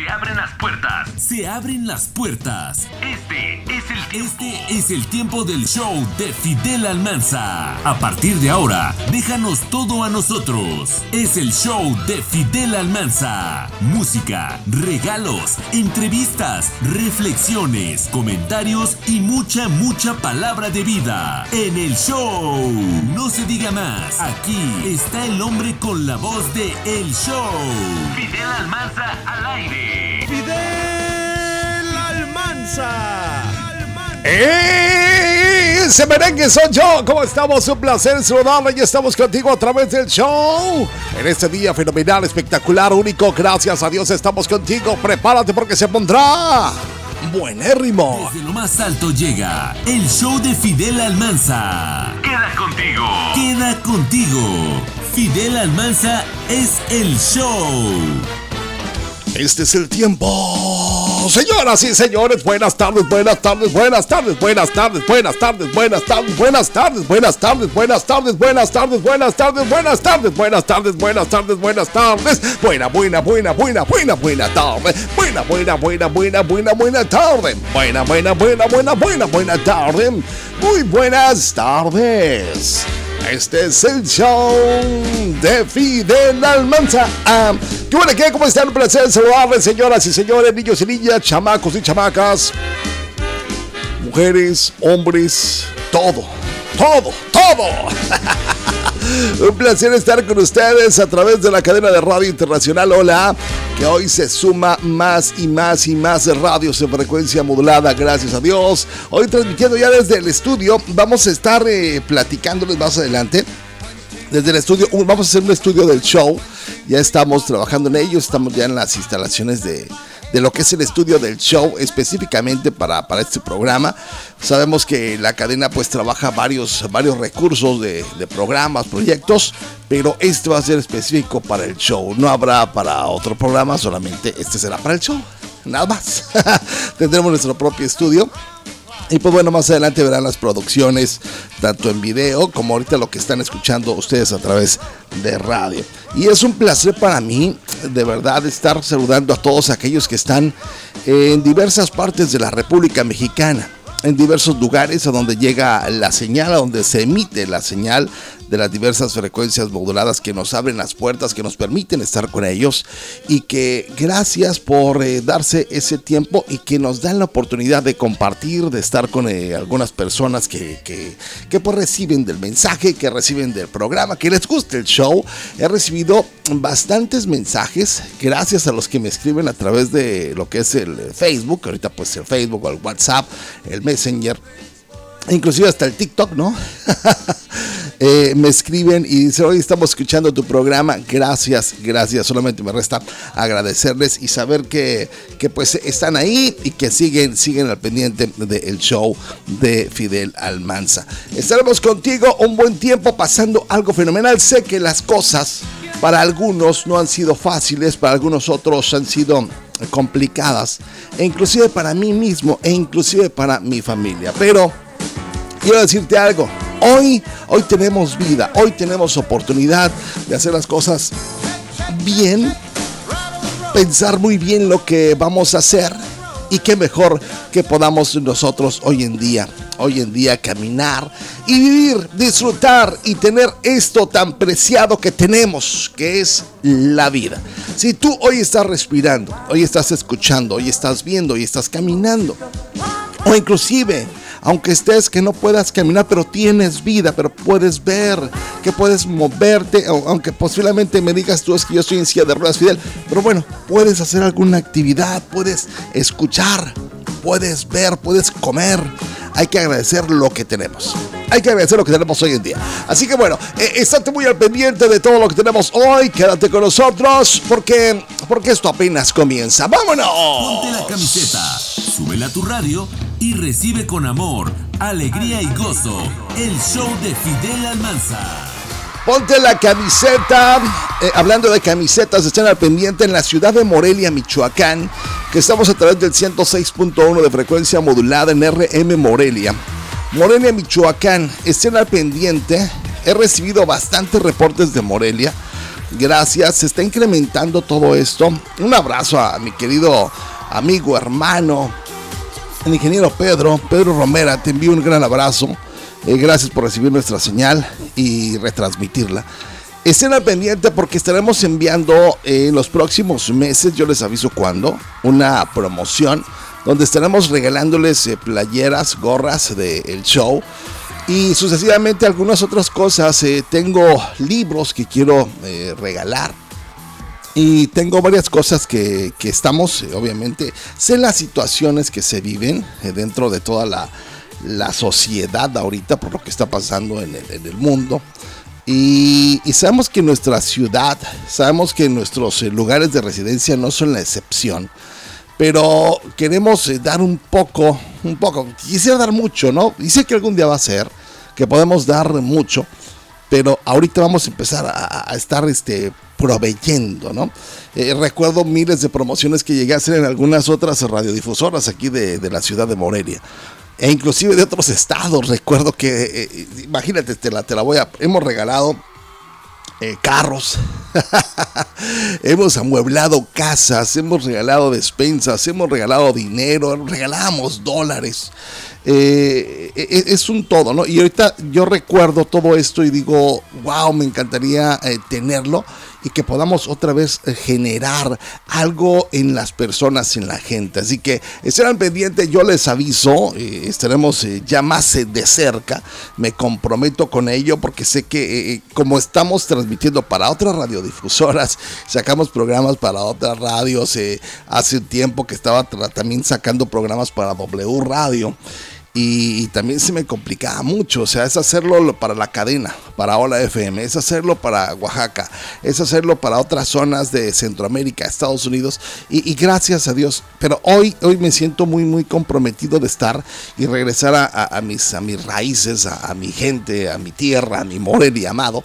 Se abren las puertas. Se abren las puertas. Este es el tiempo. Este es el tiempo del show de Fidel Almanza. A partir de ahora, déjanos todo a nosotros. Es el show de Fidel Almanza. Música, regalos, entrevistas, reflexiones, comentarios y mucha, mucha palabra de vida. En el show. No se diga más. Aquí está el hombre con la voz de El Show. Fidel Almanza al aire. Fidel Almanza. ¡Ese merengue soy yo! ¿Cómo estamos? Un placer saludarle y estamos contigo a través del show. En este día fenomenal, espectacular, único, gracias a Dios estamos contigo. Prepárate porque se pondrá buenérrimo. Desde lo más alto llega el show de Fidel Almanza. Queda contigo. Queda contigo. Fidel Almanza es el show. Este es el tiempo. Señoras y señores, buenas tardes, buenas tardes, buenas tardes, buenas tardes, buenas tardes, buenas tardes, buenas tardes, buenas tardes, buenas tardes, buenas tardes, buenas tardes, buenas tardes, buenas tardes, buenas tardes, buenas tardes. Buena, buena, buena, buena, buena, buena tarde. Buena, buena, buena, buena, buena, buena tarde. Buena, buena, buena, buena, buena, buena tarde. Muy buenas tardes. Este es el show de Fidel Almanza. ¿Qué bueno que? ¿Cómo están? Un placer saludarles, señoras y señores, niños y niñas, chamacos y chamacas, mujeres, hombres, todo, todo, todo. Un placer estar con ustedes a través de la cadena de radio internacional Hola, que hoy se suma más y más y más radios en frecuencia modulada, gracias a Dios. Hoy transmitiendo ya desde el estudio, vamos a estar eh, platicándoles más adelante. Desde el estudio, un- vamos a hacer un estudio del show. Ya estamos trabajando en ello, estamos ya en las instalaciones de, de lo que es el estudio del show específicamente para, para este programa. Sabemos que la cadena pues trabaja varios, varios recursos de, de programas, proyectos, pero este va a ser específico para el show. No habrá para otro programa, solamente este será para el show. Nada más. Tendremos nuestro propio estudio. Y pues bueno, más adelante verán las producciones, tanto en video como ahorita lo que están escuchando ustedes a través de radio. Y es un placer para mí, de verdad, estar saludando a todos aquellos que están en diversas partes de la República Mexicana, en diversos lugares a donde llega la señal, a donde se emite la señal de las diversas frecuencias moduladas que nos abren las puertas, que nos permiten estar con ellos y que gracias por eh, darse ese tiempo y que nos dan la oportunidad de compartir, de estar con eh, algunas personas que, que, que, pues reciben del mensaje, que reciben del programa, que les guste el show. He recibido bastantes mensajes gracias a los que me escriben a través de lo que es el Facebook, ahorita pues el Facebook o el WhatsApp, el Messenger inclusive hasta el TikTok, ¿no? eh, me escriben y dicen, hoy estamos escuchando tu programa, gracias, gracias, solamente me resta agradecerles y saber que, que pues están ahí y que siguen, siguen al pendiente del show de Fidel Almanza. Estaremos contigo un buen tiempo pasando algo fenomenal, sé que las cosas para algunos no han sido fáciles, para algunos otros han sido complicadas, e inclusive para mí mismo e inclusive para mi familia, pero quiero decirte algo. Hoy, hoy tenemos vida, hoy tenemos oportunidad de hacer las cosas bien, pensar muy bien lo que vamos a hacer y qué mejor que podamos nosotros hoy en día, hoy en día caminar y vivir, disfrutar y tener esto tan preciado que tenemos, que es la vida. Si tú hoy estás respirando, hoy estás escuchando, hoy estás viendo, hoy estás caminando, o inclusive aunque estés que no puedas caminar, pero tienes vida, pero puedes ver, que puedes moverte, aunque posiblemente me digas tú es que yo estoy en silla de ruedas, Fidel, pero bueno, puedes hacer alguna actividad, puedes escuchar, puedes ver, puedes comer. Hay que agradecer lo que tenemos. Hay que agradecer lo que tenemos hoy en día. Así que bueno, eh, estate muy al pendiente de todo lo que tenemos hoy. Quédate con nosotros porque, porque esto apenas comienza. ¡Vámonos! Ponte la camiseta, súbela a tu radio y recibe con amor, alegría y gozo el show de Fidel Almanza. Ponte la camiseta. Eh, hablando de camisetas, están al pendiente en la ciudad de Morelia, Michoacán, que estamos a través del 106.1 de frecuencia modulada en RM Morelia. Morelia, Michoacán, estén al pendiente. He recibido bastantes reportes de Morelia. gracias. Se está incrementando todo esto. Un abrazo a mi querido amigo, hermano, el ingeniero Pedro, Pedro Romera. Te envío un gran abrazo. Eh, gracias por recibir nuestra señal y retransmitirla. Estén pendiente porque estaremos enviando eh, en los próximos meses, yo les aviso cuándo, una promoción donde estaremos regalándoles eh, playeras, gorras del show y sucesivamente algunas otras cosas. Tengo libros que quiero regalar. Y tengo varias cosas que, estamos, obviamente, sé las situaciones que se viven dentro de toda la, sociedad ahorita por lo que está pasando en el mundo. Y, sabemos que nuestra ciudad, sabemos que nuestros eh, lugares de residencia no son la excepción. Pero queremos eh, dar un poco, un poco, quisiera dar mucho, ¿no? Y sé que algún día va a ser, que podemos dar mucho, pero ahorita vamos a empezar a, estar este, proveyendo, ¿no? Eh, recuerdo miles de promociones que llegué a hacer en algunas otras radiodifusoras aquí de, de la ciudad de Morelia e inclusive de otros estados. Recuerdo que, eh, eh, imagínate, te la, te la voy a... Hemos regalado carros, hemos amueblado casas, hemos regalado despensas, hemos regalado dinero, regalamos dólares. E, e, es un todo, ¿no? Y ahorita yo recuerdo todo esto y digo, wow, me encantaría tenerlo y que podamos otra vez eh, generar algo en las personas, en la gente. Así que estarán pendientes, yo les aviso, eh, estaremos eh, ya más de cerca, me comprometo con ello porque sé que como estamos transmitiendo para otras radiodifusoras, sacamos programas para otras radios, hace tiempo que estaba también sacando programas para W Radio y, también se me complicaba mucho, o sea, es hacerlo para la cadena, para Ola FM, es hacerlo para Oaxaca, es hacerlo para otras zonas de Centroamérica, Estados Unidos, y, gracias a Dios, pero hoy, hoy me siento muy, muy comprometido de estar y regresar a, mis, a mis raíces, a, mi gente, a mi tierra, a mi Morelia amado,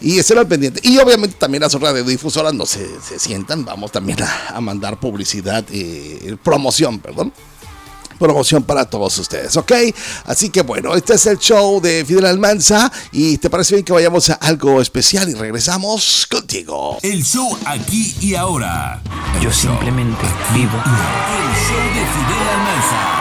y estar al pendiente. Y obviamente también las radiodifusoras no se, se sientan, vamos también a, mandar publicidad, y promoción, perdón promoción para todos ustedes, ¿ok? Así que bueno, este es el show de Fidel Almanza y te parece bien que vayamos a algo especial y regresamos contigo. El show aquí y ahora. Yo simplemente vivo. El show de Fidel Almanza.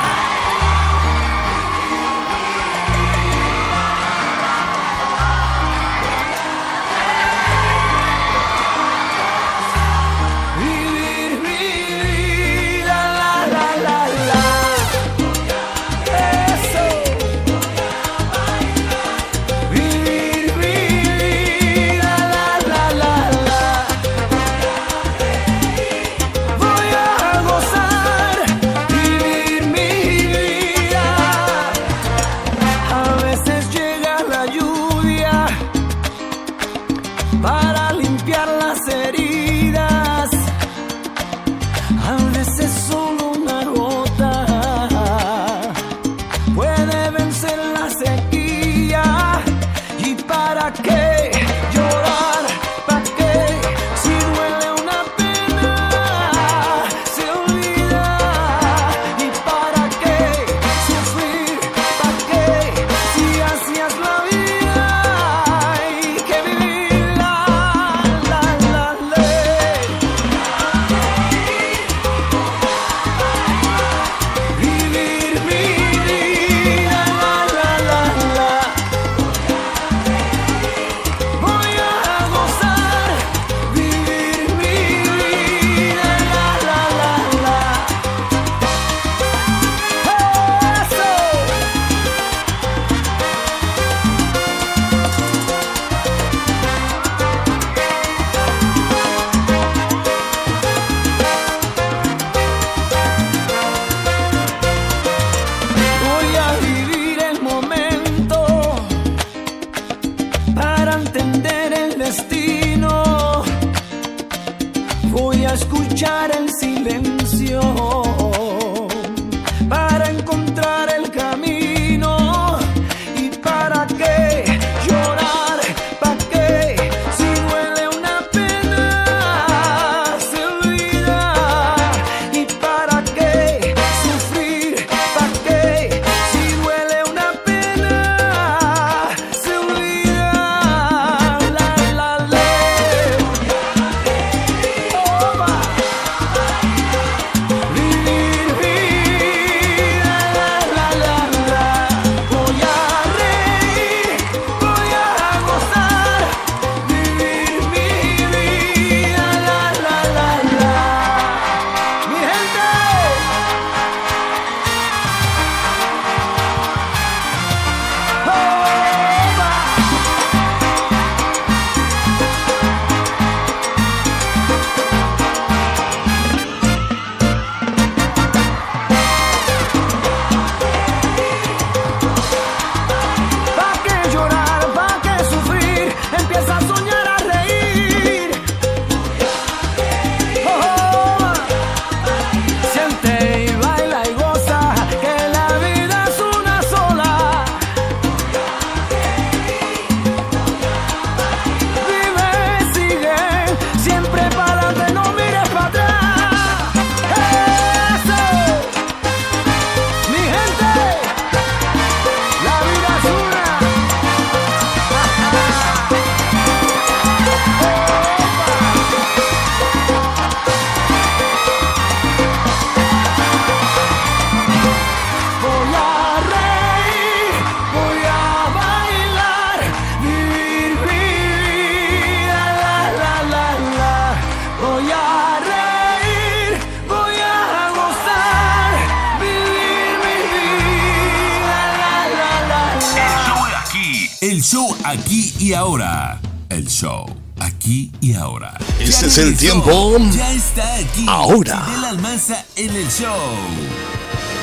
Aquí y ahora. Este es el tiempo. Ya está aquí. Ahora. Almanza en el show.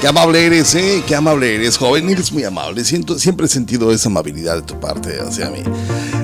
Qué amable eres, ¿eh? Qué amable eres, joven. Eres muy amable. Siento, siempre he sentido esa amabilidad de tu parte hacia mí.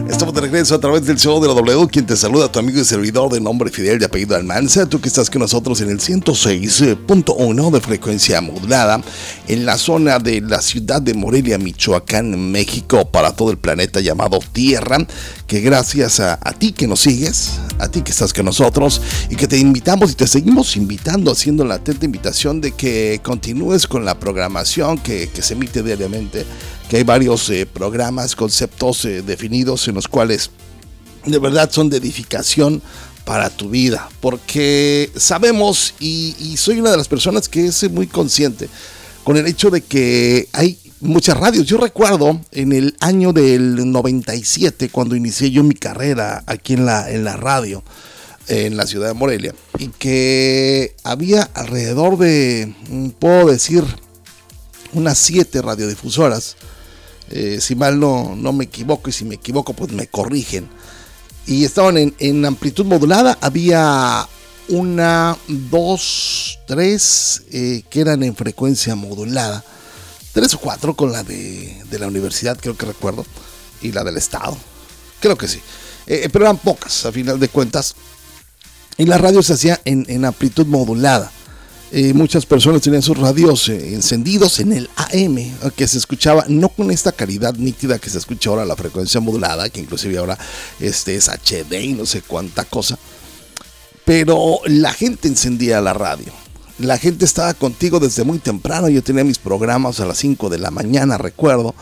Estamos de regreso a través del show de la W, quien te saluda, tu amigo y servidor de nombre Fidel de apellido Almanza. Tú que estás con nosotros en el 106.1 de frecuencia modulada en la zona de la ciudad de Morelia, Michoacán, México, para todo el planeta llamado Tierra. Que gracias a, ti que nos sigues, a ti que estás con nosotros y que te invitamos y te seguimos invitando, haciendo la atenta invitación de que continúes con la programación que se emite diariamente, que hay varios eh, programas, conceptos eh, definidos en los cuales de verdad son de edificación para tu vida, porque sabemos y, soy una de las personas que es muy consciente con el hecho de que hay muchas radios. Yo recuerdo en el año del 97, cuando inicié yo mi carrera aquí en la, en la radio, en la ciudad de Morelia, y que había alrededor de, mm, puedo decir, unas siete radiodifusoras. Eh, si mal no, no me equivoco, y si me equivoco, pues me corrigen. Y estaban en, en amplitud modulada. Había una, dos, tres eh, que eran en frecuencia modulada. Tres o cuatro con la de, de la universidad, creo que recuerdo. Y la del estado. Creo que sí. Eh, pero eran pocas, a final de cuentas. Y la radio se hacía en, en amplitud modulada. Muchas personas tenían sus radios eh, encendidos en el AM, que se escuchaba no con esta calidad nítida que se escucha ahora la frecuencia modulada, que inclusive ahora este es HD y no sé cuánta cosa. Pero la gente encendía la radio. La gente estaba contigo desde muy temprano. Yo tenía mis programas a las 5 de la mañana, recuerdo.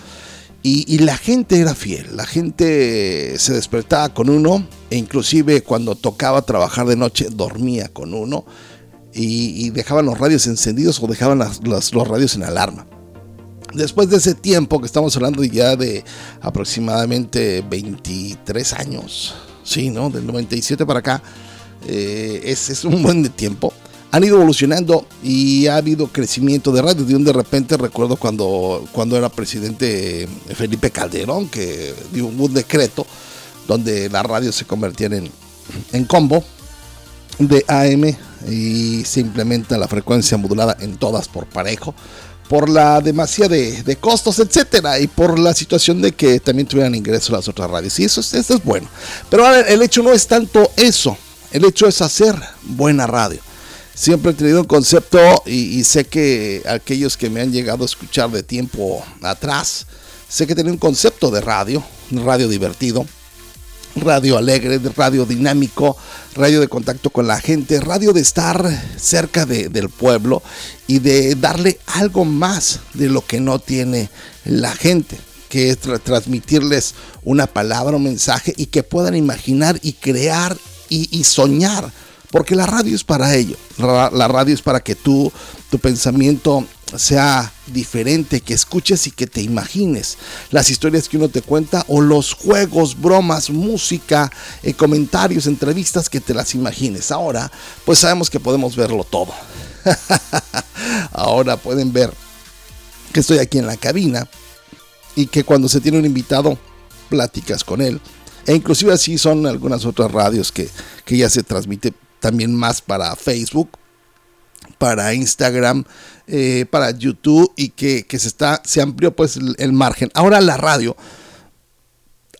Y, y, la gente era fiel, la gente se despertaba con uno e inclusive cuando tocaba trabajar de noche dormía con uno y, y dejaban los radios encendidos o dejaban las, las, los radios en alarma. Después de ese tiempo, que estamos hablando ya de aproximadamente 23 años, sí, ¿no? Del 97 para acá, eh, es, es un buen tiempo han ido evolucionando y ha habido crecimiento de radio. De un de repente recuerdo cuando, cuando era presidente Felipe Calderón, que dio un decreto donde las radios se convertían en, en combo de AM y se implementa la frecuencia modulada en todas por parejo por la demasía de, de, costos, etcétera, y por la situación de que también tuvieran ingreso las otras radios. Y eso, es, es bueno. Pero el hecho no es tanto eso, el hecho es hacer buena radio siempre he tenido un concepto y, y, sé que aquellos que me han llegado a escuchar de tiempo atrás, sé que tenía un concepto de radio, radio divertido, radio alegre, radio dinámico, radio de contacto con la gente, radio de estar cerca de, del pueblo y de darle algo más de lo que no tiene la gente que es tra transmitirles una palabra, un mensaje y que puedan imaginar y crear y, y soñar porque la radio es para ello. La, la, radio es para que tú, tu pensamiento sea diferente, que escuches y que te imagines las historias que uno te cuenta o los juegos, bromas, música, eh, comentarios, entrevistas que te las imagines. Ahora, pues sabemos que podemos verlo todo. Ahora pueden ver que estoy aquí en la cabina y que cuando se tiene un invitado, platicas con él. E inclusive así son algunas otras radios que, que ya se transmite también más para Facebook, para Instagram, eh, para YouTube y que, que, se está se amplió pues el, margen. Ahora la radio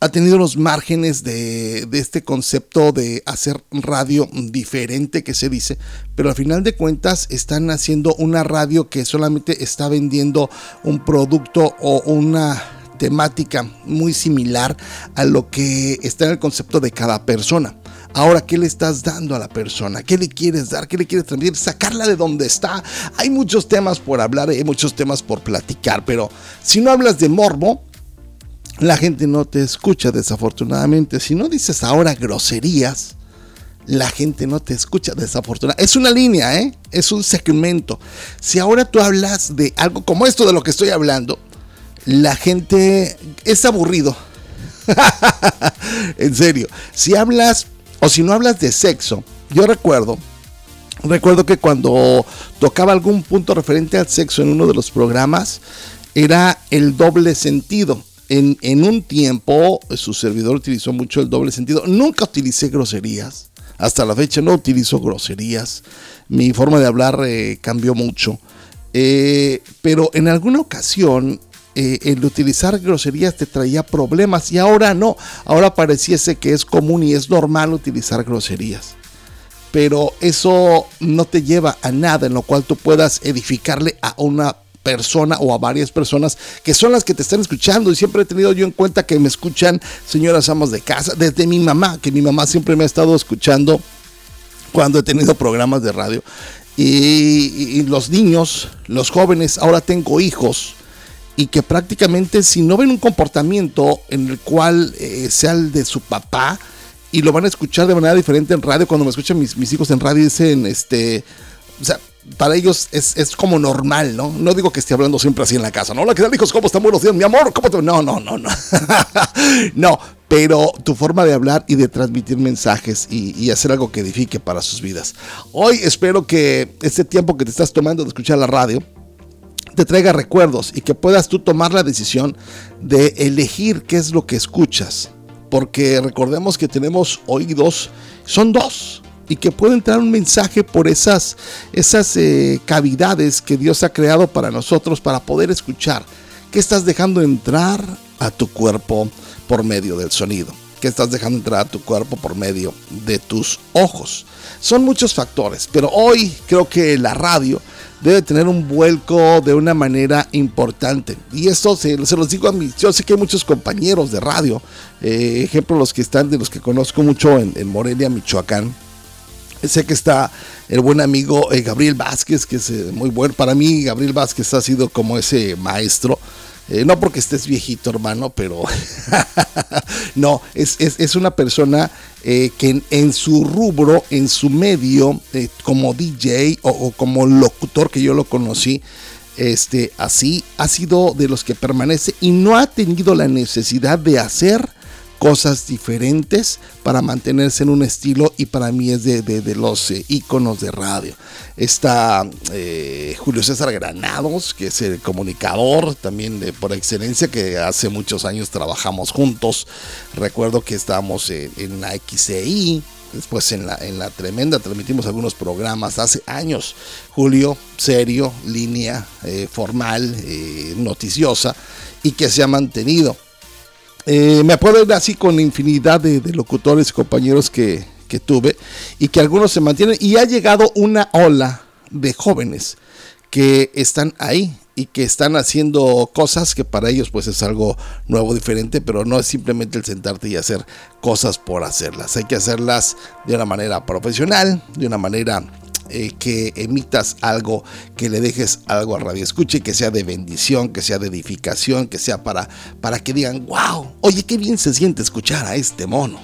ha tenido los márgenes de, de, este concepto de hacer radio diferente que se dice, pero al final de cuentas están haciendo una radio que solamente está vendiendo un producto o una temática muy similar a lo que está en el concepto de cada persona. Ahora, ¿qué le estás dando a la persona? ¿Qué le quieres dar? ¿Qué le quieres transmitir? Sacarla de donde está. Hay muchos temas por hablar, hay muchos temas por platicar, pero si no hablas de morbo, la gente no te escucha desafortunadamente. Si no dices ahora groserías, la gente no te escucha desafortunadamente. Es una línea, ¿eh? Es un segmento. Si ahora tú hablas de algo como esto de lo que estoy hablando, la gente es aburrido. en serio, si hablas o si no hablas de sexo, yo recuerdo, recuerdo que cuando tocaba algún punto referente al sexo en uno de los programas, era el doble sentido. En, en un tiempo su servidor utilizó mucho el doble sentido. Nunca utilicé groserías. Hasta la fecha no utilizo groserías. Mi forma de hablar eh, cambió mucho. Eh, pero en alguna ocasión eh, el utilizar groserías te traía problemas y ahora no. Ahora pareciese que es común y es normal utilizar groserías. Pero eso no te lleva a nada en lo cual tú puedas edificarle a una persona o a varias personas que son las que te están escuchando y siempre he tenido yo en cuenta que me escuchan señoras amas de casa, desde mi mamá, que mi mamá siempre me ha estado escuchando cuando he tenido programas de radio y, los niños, los jóvenes, ahora tengo hijos y que prácticamente si no ven un comportamiento en el cual eh, sea el de su papá y lo van a escuchar de manera diferente en radio, cuando me escuchan mis, mis hijos en radio dicen, este, o sea, para ellos es, como normal, ¿no? No digo que esté hablando siempre así en la casa, ¿no? Hola, ¿qué tal, hijos? ¿Cómo están? Buenos días, mi amor. ¿Cómo te... No, no, no, no. no, pero tu forma de hablar y de transmitir mensajes y, y, hacer algo que edifique para sus vidas. Hoy espero que este tiempo que te estás tomando de escuchar la radio te traiga recuerdos y que puedas tú tomar la decisión de elegir qué es lo que escuchas. Porque recordemos que tenemos oídos, son dos y que puede entrar un mensaje por esas, esas eh, cavidades que Dios ha creado para nosotros para poder escuchar. ¿Qué estás dejando entrar a tu cuerpo por medio del sonido? ¿Qué estás dejando entrar a tu cuerpo por medio de tus ojos? Son muchos factores, pero hoy creo que la radio debe tener un vuelco de una manera importante. Y esto se, los digo a mí, yo sé que hay muchos compañeros de radio, eh, ejemplo los que están, de los que conozco mucho en Morelia, Michoacán, Sé que está el buen amigo eh, Gabriel Vázquez, que es eh, muy bueno. Para mí, Gabriel Vázquez ha sido como ese maestro. Eh, no porque estés viejito, hermano, pero no, es, una persona que en, su rubro, en su medio, como DJ o, o, como locutor que yo lo conocí, este, así ha sido de los que permanece y no ha tenido la necesidad de hacer cosas diferentes para mantenerse en un estilo y para mí es de, los eh, iconos de radio. Está eh, Julio César Granados, que es el comunicador también de, por excelencia, que hace muchos años trabajamos juntos. Recuerdo que estábamos en, la XCI, después en la, en la Tremenda, transmitimos algunos programas hace años. Julio, serio, línea eh, formal, noticiosa, y que se ha mantenido. Eh, me puedo ir así con infinidad de, locutores y compañeros que, tuve y que algunos se mantienen y ha llegado una ola de jóvenes que están ahí y que están haciendo cosas que para ellos pues es algo nuevo, diferente, pero no es simplemente el sentarte y hacer cosas por hacerlas. Hay que hacerlas de una manera profesional, de una manera eh, que emitas algo, que le dejes algo a Radio Escuche, que sea de bendición, que sea de edificación, que sea para, para que digan, wow, oye, qué bien se siente escuchar a este mono.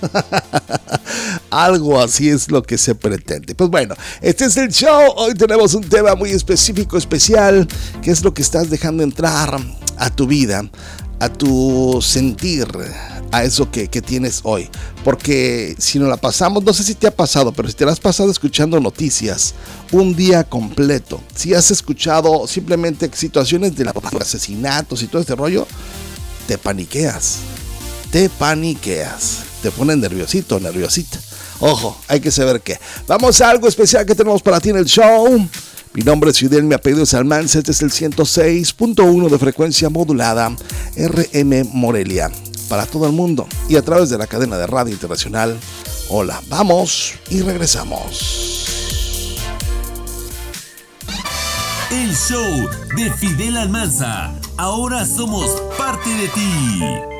Algo así es lo que se pretende. Pues bueno, este es el show. Hoy tenemos un tema muy específico, especial, que es lo que estás dejando entrar a tu vida, a tu sentir, a eso que, tienes hoy. Porque si no la pasamos, no sé si te ha pasado, pero si te la has pasado escuchando noticias un día completo, si has escuchado simplemente situaciones de, asesinatos y todo este rollo, te paniqueas. Te paniqueas. Te pones nerviosito, nerviosita. Ojo, hay que saber qué. Vamos a algo especial que tenemos para ti en el show. Mi nombre es Fidel, mi apellido es Almanza, este es el 106.1 de frecuencia modulada RM Morelia para todo el mundo y a través de la cadena de radio internacional. Hola, vamos y regresamos. El show de Fidel Almanza. Ahora somos parte de ti.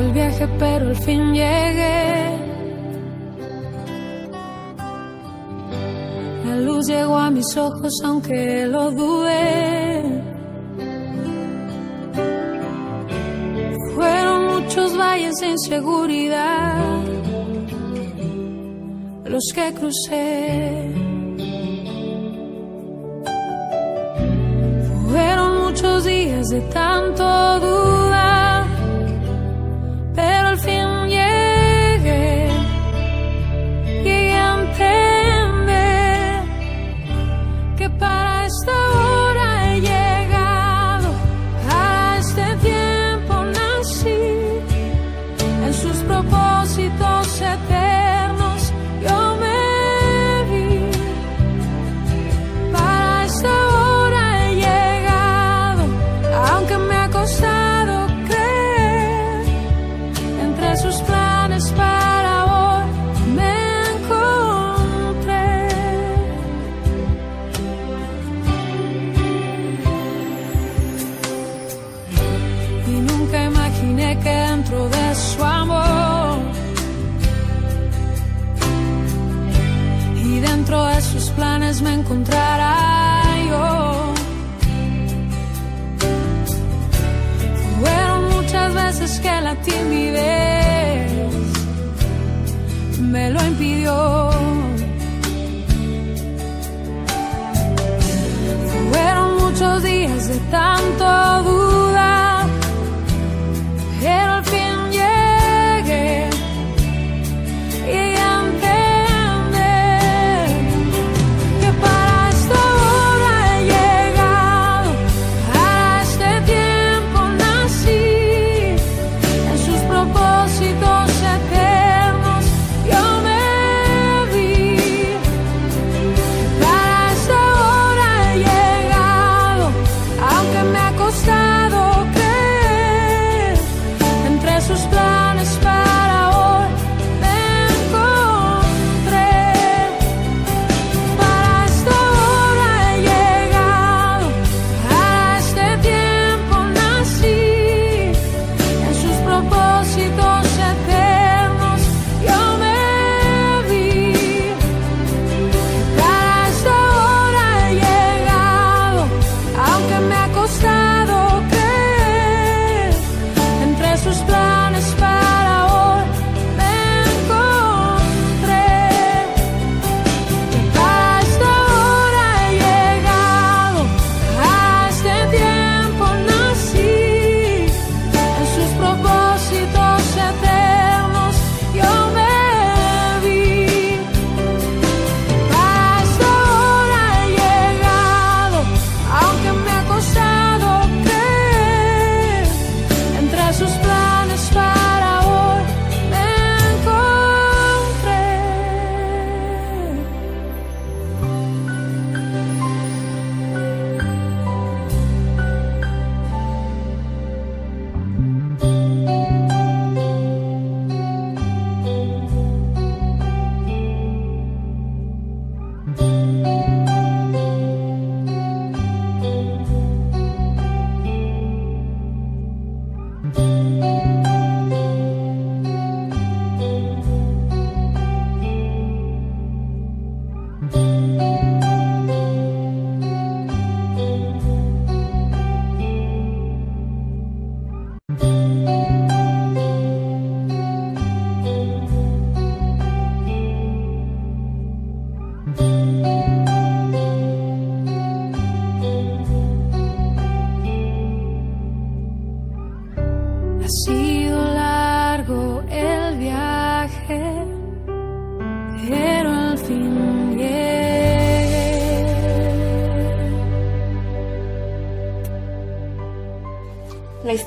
El viaje, pero al fin llegué. La luz llegó a mis ojos, aunque lo dudé. Fueron muchos valles de inseguridad los que crucé. Fueron muchos días de tanto dudar timidez me lo impidió. Fueron muchos días de tanto duda,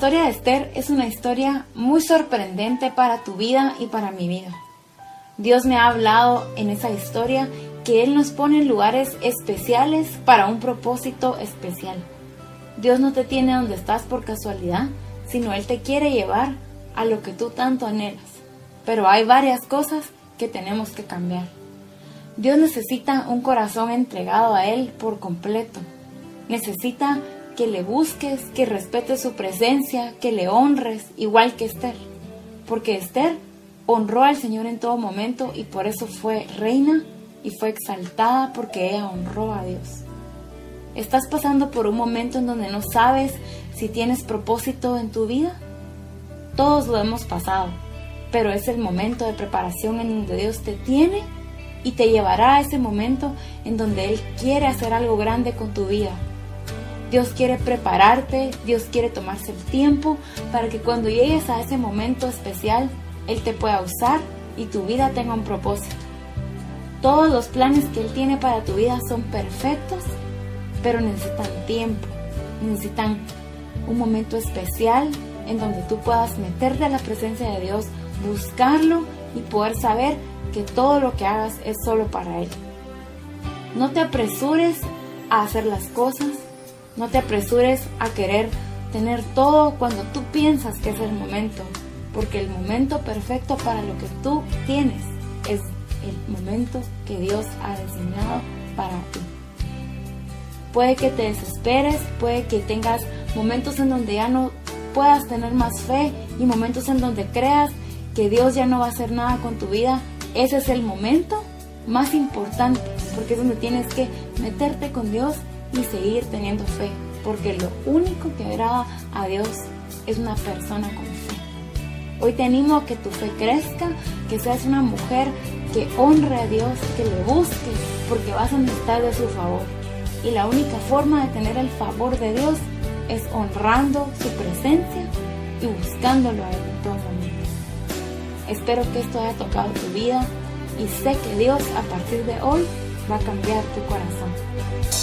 historia de Esther es una historia muy sorprendente para tu vida y para mi vida. Dios me ha hablado en esa historia que Él nos pone en lugares especiales para un propósito especial. Dios no te tiene donde estás por casualidad, sino Él te quiere llevar a lo que tú tanto anhelas. Pero hay varias cosas que tenemos que cambiar. Dios necesita un corazón entregado a Él por completo. Necesita que le busques, que respetes su presencia, que le honres, igual que Esther. Porque Esther honró al Señor en todo momento y por eso fue reina y fue exaltada porque ella honró a Dios. ¿Estás pasando por un momento en donde no sabes si tienes propósito en tu vida? Todos lo hemos pasado, pero es el momento de preparación en donde Dios te tiene y te llevará a ese momento en donde Él quiere hacer algo grande con tu vida. Dios quiere prepararte, Dios quiere tomarse el tiempo para que cuando llegues a ese momento especial, Él te pueda usar y tu vida tenga un propósito. Todos los planes que Él tiene para tu vida son perfectos, pero necesitan tiempo, necesitan un momento especial en donde tú puedas meterte a la presencia de Dios, buscarlo y poder saber que todo lo que hagas es solo para Él. No te apresures a hacer las cosas, no te apresures a querer tener todo cuando tú piensas que es el momento, porque el momento perfecto para lo que tú tienes es el momento que Dios ha diseñado para ti. Puede que te desesperes, puede que tengas momentos en donde ya no puedas tener más fe y momentos en donde creas que Dios ya no va a hacer nada con tu vida. Ese es el momento más importante, porque es donde tienes que meterte con Dios y seguir teniendo fe, porque lo único que agrada a Dios es una persona con fe. Hoy te animo a que tu fe crezca, que seas una mujer que honre a Dios, que le busque, porque vas a necesitar de su favor. Y la única forma de tener el favor de Dios es honrando su presencia y buscándolo a Él en todo momento. Espero que esto haya tocado tu vida y sé que Dios a partir de hoy va a cambiar tu corazón.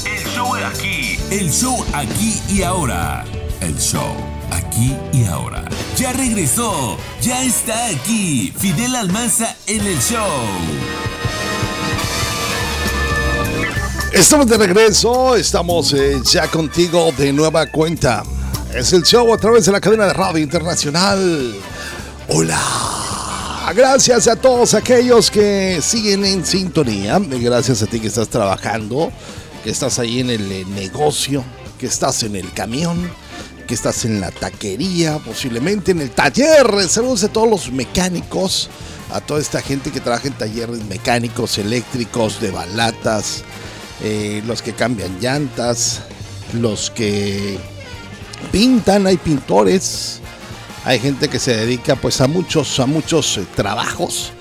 El show aquí. El show aquí y ahora. El show aquí y ahora. Ya regresó. Ya está aquí. Fidel Almanza en el show. Estamos de regreso, estamos eh, ya contigo de nueva cuenta. Es el show a través de la cadena de radio internacional. Hola. Gracias a todos aquellos que siguen en sintonía. Gracias a ti que estás trabajando, que estás ahí en el eh, negocio, que estás en el camión, que estás en la taquería, posiblemente en el taller. Saludos a todos los mecánicos, a toda esta gente que trabaja en talleres mecánicos, eléctricos, de balatas, eh, los que cambian llantas, los que pintan, hay pintores, hay gente que se dedica pues a muchos, a muchos eh, trabajos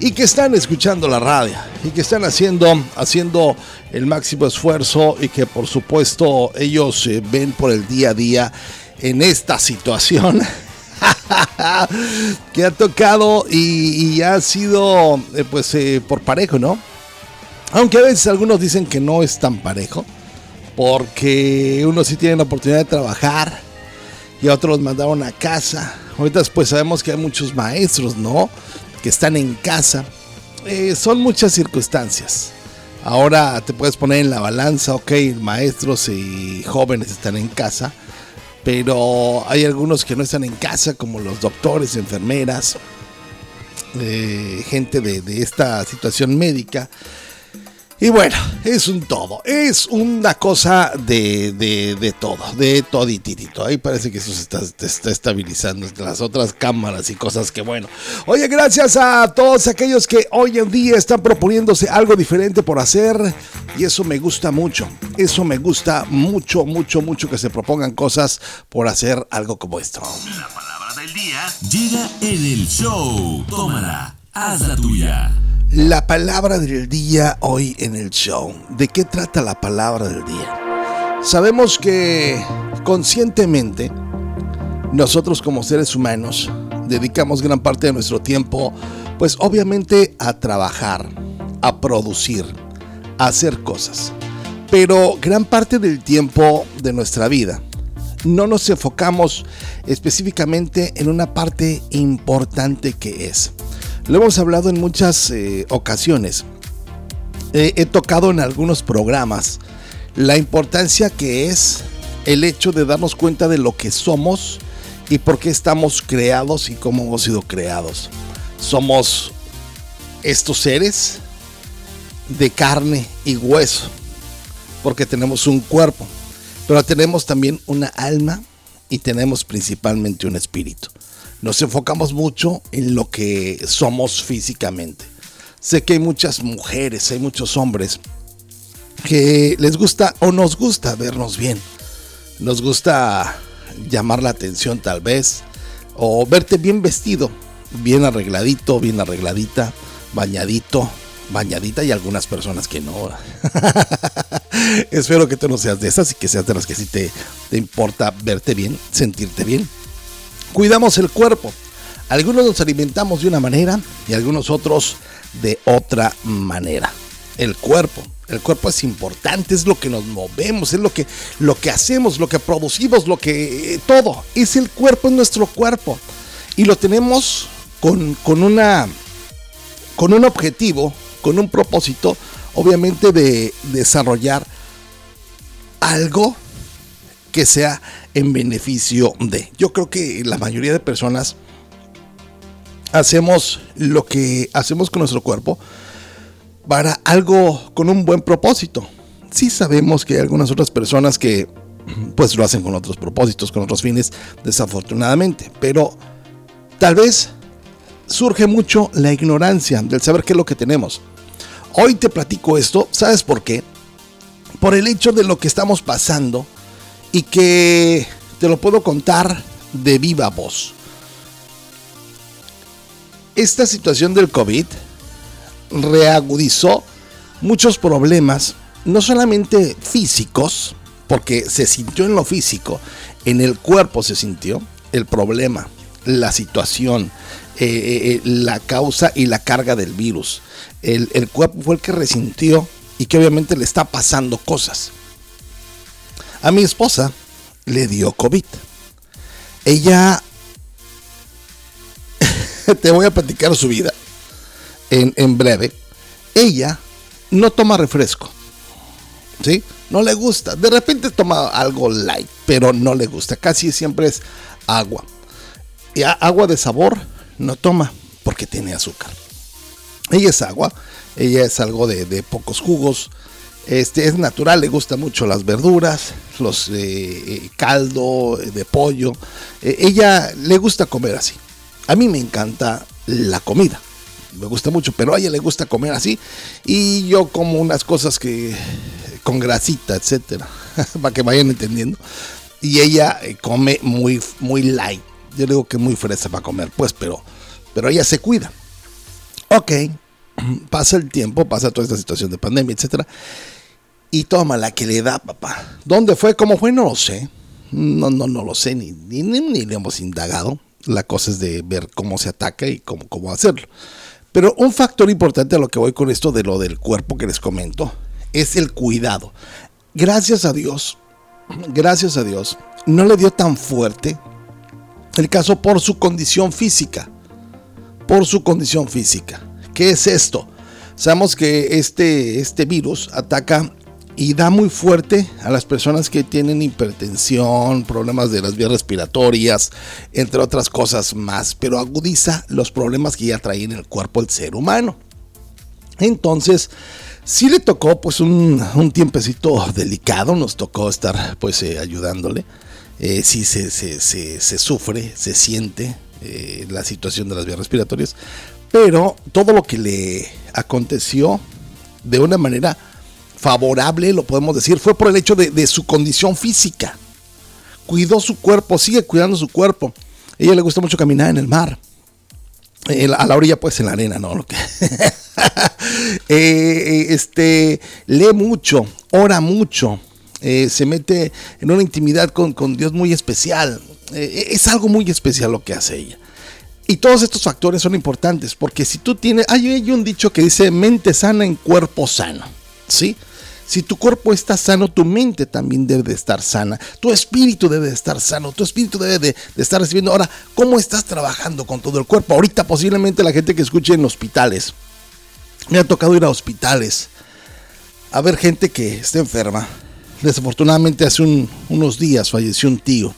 y que están escuchando la radio y que están haciendo, haciendo el máximo esfuerzo y que por supuesto ellos eh, ven por el día a día en esta situación que ha tocado y, ha sido eh, pues por parejo, ¿no? Aunque a veces algunos dicen que no es tan parejo, porque unos sí tienen la oportunidad de trabajar y a otros los mandaron a casa. Ahorita pues sabemos que hay muchos maestros, ¿no? Que están en casa. Eh, son muchas circunstancias. Ahora te puedes poner en la balanza, ok, maestros y jóvenes están en casa, pero hay algunos que no están en casa, como los doctores, enfermeras, eh, gente de, de esta situación médica. Y bueno, es un todo, es una cosa de, de, de todo, de todititito. Ahí parece que eso se está, se está estabilizando entre las otras cámaras y cosas que bueno. Oye, gracias a todos aquellos que hoy en día están proponiéndose algo diferente por hacer. Y eso me gusta mucho, eso me gusta mucho, mucho, mucho que se propongan cosas por hacer algo como esto. La palabra del día. Llega en el show. Tómala. Haz la tuya. La palabra del día hoy en el show. ¿De qué trata la palabra del día? Sabemos que conscientemente nosotros como seres humanos dedicamos gran parte de nuestro tiempo pues obviamente a trabajar, a producir, a hacer cosas. Pero gran parte del tiempo de nuestra vida no nos enfocamos específicamente en una parte importante que es lo hemos hablado en muchas eh, ocasiones. He tocado en algunos programas la importancia que es el hecho de darnos cuenta de lo que somos y por qué estamos creados y cómo hemos sido creados. Somos estos seres de carne y hueso, porque tenemos un cuerpo, pero tenemos también una alma y tenemos principalmente un espíritu nos enfocamos mucho en lo que somos físicamente. Sé que hay muchas mujeres, hay muchos hombres que les gusta o nos gusta vernos bien. Nos gusta llamar la atención tal vez o verte bien vestido, bien arregladito, bien arregladita, bañadito, bañadita y algunas personas que no. Espero que tú no seas de esas y que seas de las que sí te, te importa verte bien, sentirte bien cuidamos el cuerpo. Algunos nos alimentamos de una manera y algunos otros de otra manera. El cuerpo, el cuerpo es importante, es lo que nos movemos, es lo que, lo que hacemos, lo que producimos, lo que eh, todo. Es el cuerpo, es nuestro cuerpo. Y lo tenemos con, con, una, con un objetivo, con un propósito, obviamente de desarrollar algo que sea en beneficio de. Yo creo que la mayoría de personas hacemos lo que hacemos con nuestro cuerpo para algo con un buen propósito. Sí sabemos que hay algunas otras personas que pues lo hacen con otros propósitos, con otros fines, desafortunadamente, pero tal vez surge mucho la ignorancia del saber qué es lo que tenemos. Hoy te platico esto, ¿sabes por qué? Por el hecho de lo que estamos pasando y que te lo puedo contar de viva voz. Esta situación del COVID reagudizó muchos problemas, no solamente físicos, porque se sintió en lo físico, en el cuerpo se sintió el problema, la situación, eh, eh, eh, la causa y la carga del virus. El, el cuerpo fue el que resintió y que obviamente le está pasando cosas. A mi esposa le dio COVID. Ella, te voy a platicar su vida en, en breve. Ella no toma refresco. ¿Sí? No le gusta. De repente toma algo light, pero no le gusta. Casi siempre es agua. Y agua de sabor no toma porque tiene azúcar. Ella es agua, ella es algo de, pocos jugos. Este es natural, le gusta mucho las verduras, los eh, eh, caldo de pollo. Eh, ella le gusta comer así. A mí me encanta la comida, me gusta mucho, pero a ella le gusta comer así. Y yo como unas cosas que con grasita, etcétera, para que vayan entendiendo. Y ella come muy, muy light. Yo digo que muy fresa para comer, pues, pero pero ella se cuida. Ok, pasa el tiempo, pasa toda esta situación de pandemia, etcétera, y toma la que le da, papá. ¿Dónde fue? ¿Cómo fue? No lo sé. No, no, no lo sé, ni, ni, ni, le hemos indagado. La cosa es de ver cómo se ataca y cómo, cómo hacerlo. Pero un factor importante a lo que voy con esto de lo del cuerpo que les comento es el cuidado. Gracias a Dios, gracias a Dios, no le dio tan fuerte el caso por su condición física por su condición física. ¿Qué es esto? Sabemos que este, este virus ataca y da muy fuerte a las personas que tienen hipertensión, problemas de las vías respiratorias, entre otras cosas más, pero agudiza los problemas que ya trae en el cuerpo el ser humano. Entonces, sí le tocó pues un, tiempecito delicado, nos tocó estar pues eh, ayudándole. Eh, sí se, se sufre, se siente, eh, la situación de las vías respiratorias, pero todo lo que le aconteció de una manera favorable, lo podemos decir, fue por el hecho de, su condición física. Cuidó su cuerpo, sigue cuidando su cuerpo. A ella le gusta mucho caminar en el mar. a la orilla, pues en la arena, ¿no? Que eh, este, lee mucho, ora mucho, eh, se mete en una intimidad con, Dios muy especial. Eh, es algo muy especial lo que hace ella. Y todos estos factores son importantes porque si tú tienes, hay, un dicho que dice mente sana en cuerpo sano, ¿sí? Si tu cuerpo está sano, tu mente también debe de estar sana, tu espíritu debe de estar sano, tu espíritu debe de, estar recibiendo. Ahora, ¿cómo estás trabajando con todo el cuerpo? Ahorita posiblemente la gente que escuche en hospitales, me ha tocado ir a hospitales a ver gente que está enferma. Desafortunadamente hace unos días falleció un tío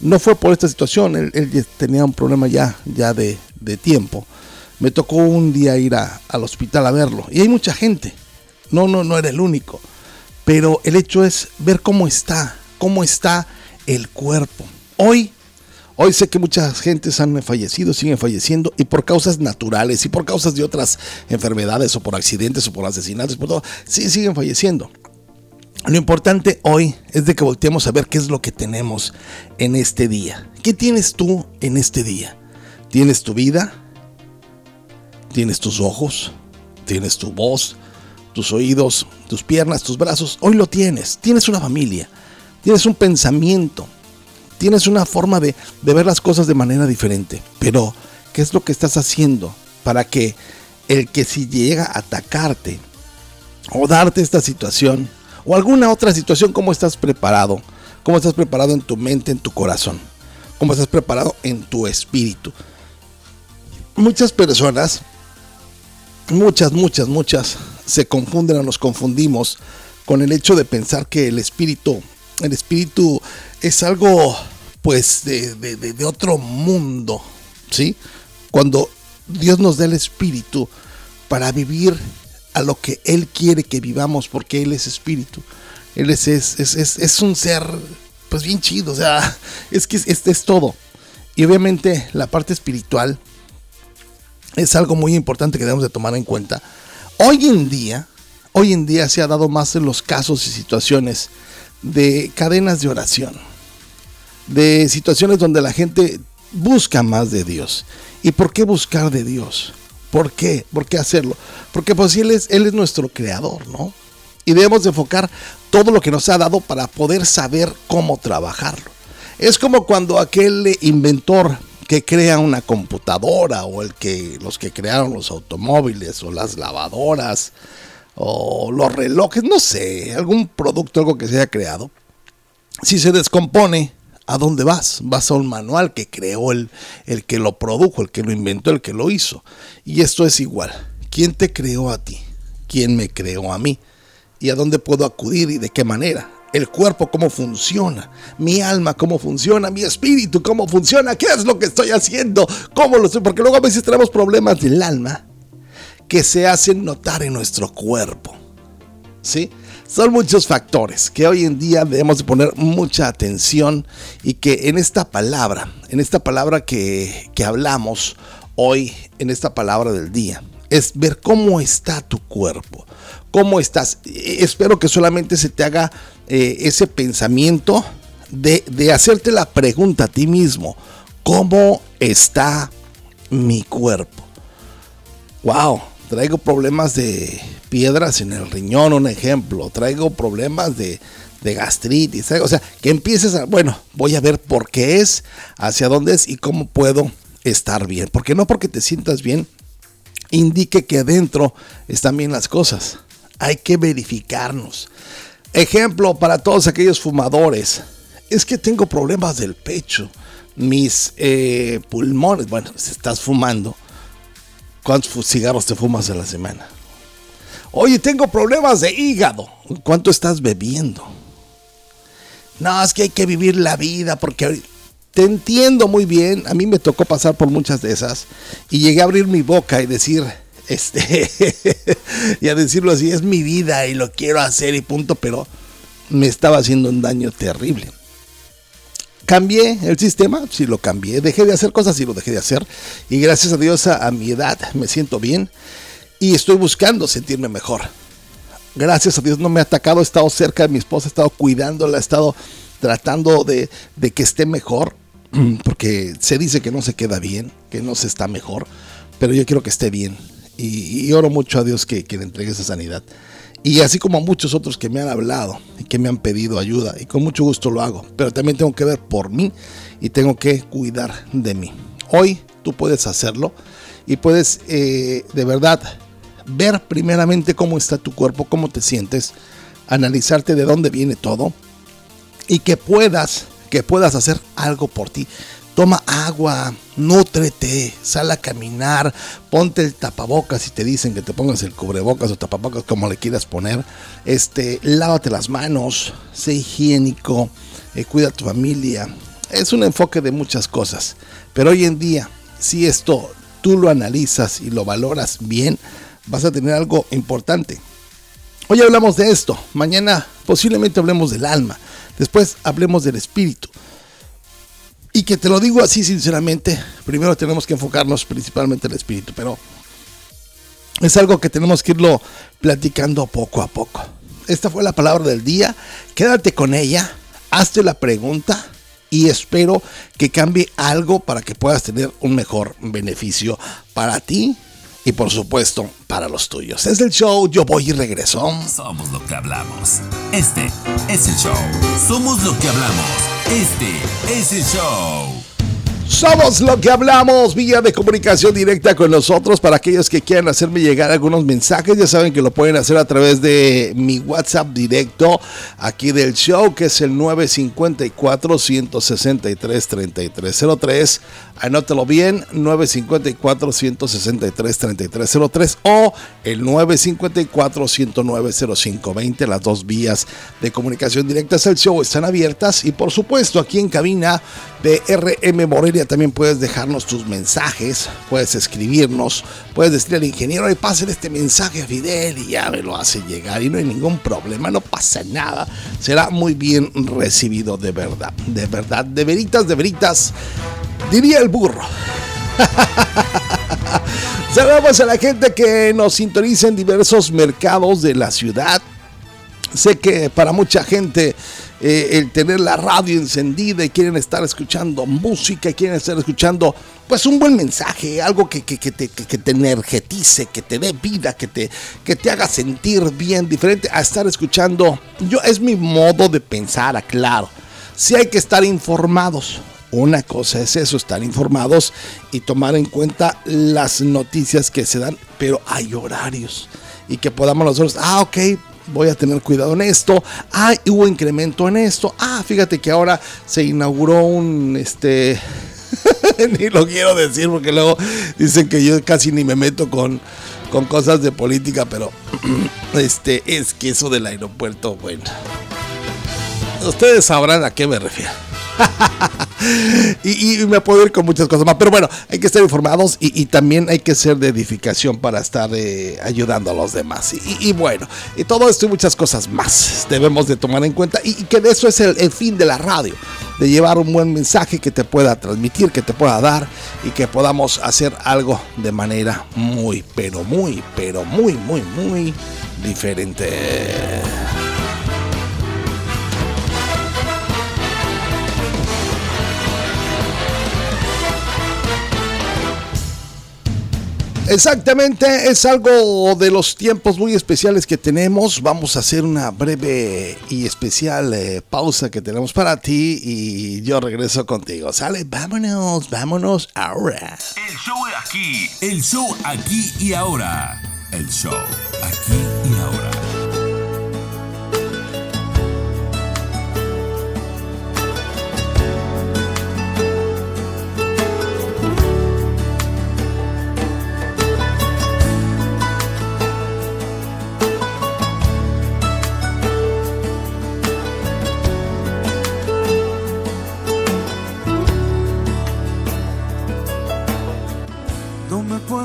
no fue por esta situación, él, tenía un problema ya, ya de, tiempo. Me tocó un día ir al hospital a verlo y hay mucha gente. No, no, no era el único. Pero el hecho es ver cómo está, cómo está el cuerpo. Hoy, hoy sé que muchas gentes han fallecido, siguen falleciendo y por causas naturales y por causas de otras enfermedades o por accidentes o por asesinatos, por todo, sí siguen falleciendo. Lo importante hoy es de que volteemos a ver qué es lo que tenemos en este día. ¿Qué tienes tú en este día? ¿Tienes tu vida? ¿Tienes tus ojos? ¿Tienes tu voz? ¿Tus oídos? ¿Tus piernas? ¿Tus brazos? Hoy lo tienes. Tienes una familia. Tienes un pensamiento. Tienes una forma de, ver las cosas de manera diferente. Pero, ¿qué es lo que estás haciendo para que el que si llega a atacarte o darte esta situación, o alguna otra situación, ¿cómo estás preparado? ¿Cómo estás preparado en tu mente, en tu corazón? ¿Cómo estás preparado en tu espíritu? Muchas personas, muchas, muchas, muchas, se confunden o nos confundimos con el hecho de pensar que el espíritu, el espíritu es algo pues de, de otro mundo, ¿sí? Cuando Dios nos da el espíritu para vivir a lo que Él quiere que vivamos, porque Él es espíritu. Él es, es, es, es un ser, pues bien chido, o sea, es que es, es todo. Y obviamente la parte espiritual es algo muy importante que debemos de tomar en cuenta. Hoy en día, hoy en día se ha dado más en los casos y situaciones de cadenas de oración, de situaciones donde la gente busca más de Dios. ¿Y por qué buscar de Dios? ¿Por qué? ¿Por qué hacerlo? Porque pues Él es, Él es nuestro creador, ¿no? Y debemos enfocar todo lo que nos ha dado para poder saber cómo trabajarlo. Es como cuando aquel inventor que crea una computadora o el que los que crearon los automóviles o las lavadoras o los relojes, no sé, algún producto, algo que se haya creado, si se descompone, ¿a dónde vas? Vas a un manual que creó el, el que lo produjo, el que lo inventó, el que lo hizo. Y esto es igual. ¿Quién te creó a ti? ¿Quién me creó a mí? ¿Y a dónde puedo acudir y de qué manera? El cuerpo cómo funciona, mi alma cómo funciona, mi espíritu cómo funciona, qué es lo que estoy haciendo, cómo lo estoy, porque luego a veces tenemos problemas del alma que se hacen notar en nuestro cuerpo. ¿Sí? Son muchos factores que hoy en día debemos poner mucha atención y que en esta palabra, en esta palabra que, que hablamos hoy, en esta palabra del día, es ver cómo está tu cuerpo, cómo estás. Espero que solamente se te haga eh, ese pensamiento de, de hacerte la pregunta a ti mismo, ¿cómo está mi cuerpo? Wow, traigo problemas de piedras en el riñón, un ejemplo, traigo problemas de, de gastritis, o sea, que empieces a, bueno, voy a ver por qué es, hacia dónde es y cómo puedo estar bien, porque no porque te sientas bien indique que adentro están bien las cosas, hay que verificarnos. Ejemplo para todos aquellos fumadores. Es que tengo problemas del pecho. Mis eh, pulmones. Bueno, si estás fumando, ¿cuántos cigarros te fumas a la semana? Oye, tengo problemas de hígado. ¿Cuánto estás bebiendo? No, es que hay que vivir la vida porque te entiendo muy bien. A mí me tocó pasar por muchas de esas y llegué a abrir mi boca y decir, este, y a decirlo así, es mi vida y lo quiero hacer y punto, pero me estaba haciendo un daño terrible. Cambié el sistema, sí lo cambié, dejé de hacer cosas y lo dejé de hacer. Y gracias a Dios a, mi edad me siento bien y estoy buscando sentirme mejor. Gracias a Dios no me ha atacado, he estado cerca de mi esposa, he estado cuidándola, he estado tratando de, de que esté mejor, porque se dice que no se queda bien, que no se está mejor, pero yo quiero que esté bien y, oro mucho a Dios que, que, le entregue esa sanidad. Y así como a muchos otros que me han hablado y que me han pedido ayuda, y con mucho gusto lo hago, pero también tengo que ver por mí y tengo que cuidar de mí. Hoy tú puedes hacerlo y puedes eh, de verdad ver primeramente cómo está tu cuerpo, cómo te sientes, analizarte de dónde viene todo y que puedas, que puedas hacer algo por ti toma agua, nútrete, sal a caminar, ponte el tapabocas si te dicen que te pongas el cubrebocas o tapabocas como le quieras poner, este, lávate las manos, sé higiénico, eh, cuida a tu familia. Es un enfoque de muchas cosas, pero hoy en día, si esto tú lo analizas y lo valoras bien, vas a tener algo importante. Hoy hablamos de esto, mañana posiblemente hablemos del alma, después hablemos del espíritu. Y que te lo digo así sinceramente, primero tenemos que enfocarnos principalmente en el espíritu, pero es algo que tenemos que irlo platicando poco a poco. Esta fue la palabra del día, quédate con ella, hazte la pregunta y espero que cambie algo para que puedas tener un mejor beneficio para ti y por supuesto para los tuyos. Es el show, yo voy y regreso. Somos lo que hablamos. Este es el show. Somos lo que hablamos. Este es el show. Somos lo que hablamos, vía de comunicación directa con nosotros. Para aquellos que quieran hacerme llegar algunos mensajes, ya saben que lo pueden hacer a través de mi WhatsApp directo aquí del show, que es el 954-163-3303. Anótalo bien, 954-163-3303 o el 954-109-0520. Las dos vías de comunicación directa el show están abiertas y por supuesto aquí en cabina de RM Morelia también puedes dejarnos tus mensajes, puedes escribirnos, puedes decirle al ingeniero y pasen este mensaje a Fidel y ya me lo hace llegar y no hay ningún problema, no pasa nada, será muy bien recibido de verdad, de verdad, de veritas, de veritas, diría el burro. Saludamos a la gente que nos sintoniza en diversos mercados de la ciudad. Sé que para mucha gente eh, el tener la radio encendida y quieren estar escuchando música, quieren estar escuchando pues un buen mensaje, algo que, que, te, que, te, energetice, que te dé vida, que te, que te haga sentir bien, diferente a estar escuchando. Yo es mi modo de pensar, aclaro. Si hay que estar informados. Una cosa es eso, estar informados y tomar en cuenta las noticias que se dan, pero hay horarios. Y que podamos nosotros, ah, ok, voy a tener cuidado en esto, ah, hubo incremento en esto, ah, fíjate que ahora se inauguró un, este, ni lo quiero decir porque luego dicen que yo casi ni me meto con, con cosas de política, pero este, es que eso del aeropuerto, bueno, ustedes sabrán a qué me refiero. y, me puedo ir con muchas cosas más. Pero bueno, hay que estar informados y, también hay que ser de edificación para estar eh, ayudando a los demás. Y, bueno, y todo esto y muchas cosas más debemos de tomar en cuenta. Y, que de eso es el, el, fin de la radio. De llevar un buen mensaje que te pueda transmitir, que te pueda dar y que podamos hacer algo de manera muy, pero muy, pero muy, muy, muy diferente. Exactamente, es algo de los tiempos muy especiales que tenemos. Vamos a hacer una breve y especial eh, pausa que tenemos para ti y yo regreso contigo. Sale, vámonos, vámonos ahora. El show aquí, el show aquí y ahora. El show aquí y ahora.